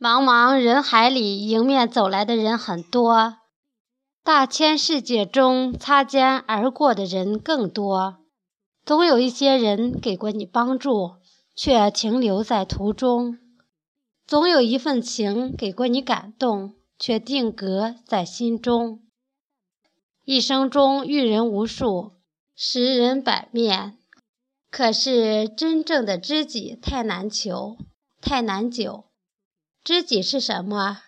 茫茫人海里，迎面走来的人很多，大千世界中擦肩而过的人更多。总有一些人给过你帮助，却停留在途中；总有一份情给过你感动，却定格在心中。一生中遇人无数，识人百面，可是真正的知己太难求，太难久。知己是什么？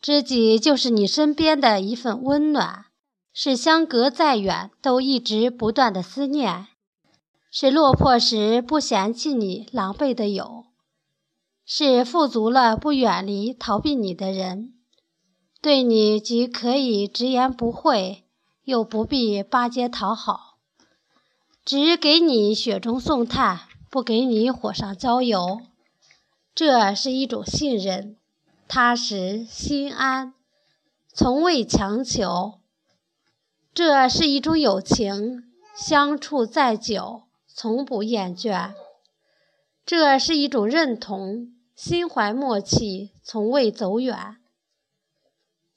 知己就是你身边的一份温暖，是相隔再远都一直不断的思念，是落魄时不嫌弃你狼狈的友，是富足了不远离逃避你的人，对你既可以直言不讳，又不必巴结讨好，只给你雪中送炭，不给你火上浇油。这是一种信任，踏实心安，从未强求；这是一种友情，相处再久，从不厌倦；这是一种认同，心怀默契，从未走远。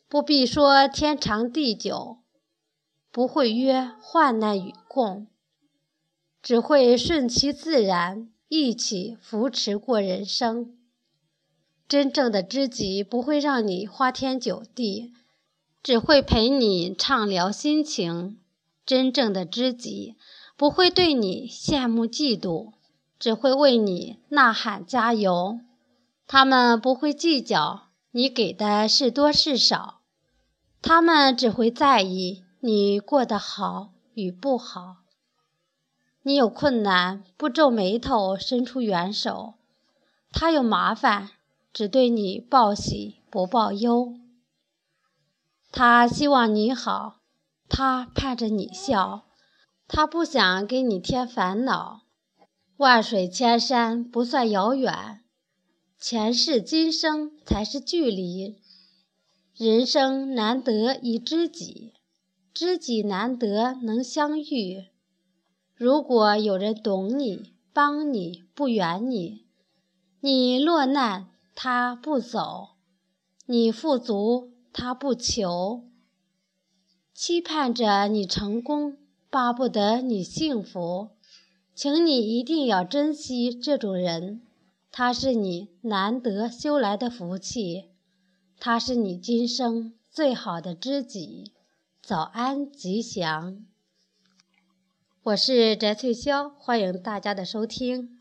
不必说天长地久，不会约患难与共，只会顺其自然。一起扶持过人生，真正的知己不会让你花天酒地，只会陪你畅聊心情；真正的知己不会对你羡慕嫉妒，只会为你呐喊加油。他们不会计较你给的是多是少，他们只会在意你过得好与不好。你有困难，不皱眉头，伸出援手；他有麻烦，只对你报喜不报忧。他希望你好，他盼着你笑，他不想给你添烦恼。万水千山不算遥远，前世今生才是距离。人生难得一知己，知己难得能相遇。如果有人懂你、帮你、不远你，你落难他不走，你富足他不求，期盼着你成功，巴不得你幸福，请你一定要珍惜这种人，他是你难得修来的福气，他是你今生最好的知己。早安，吉祥。我是翟翠潇，欢迎大家的收听。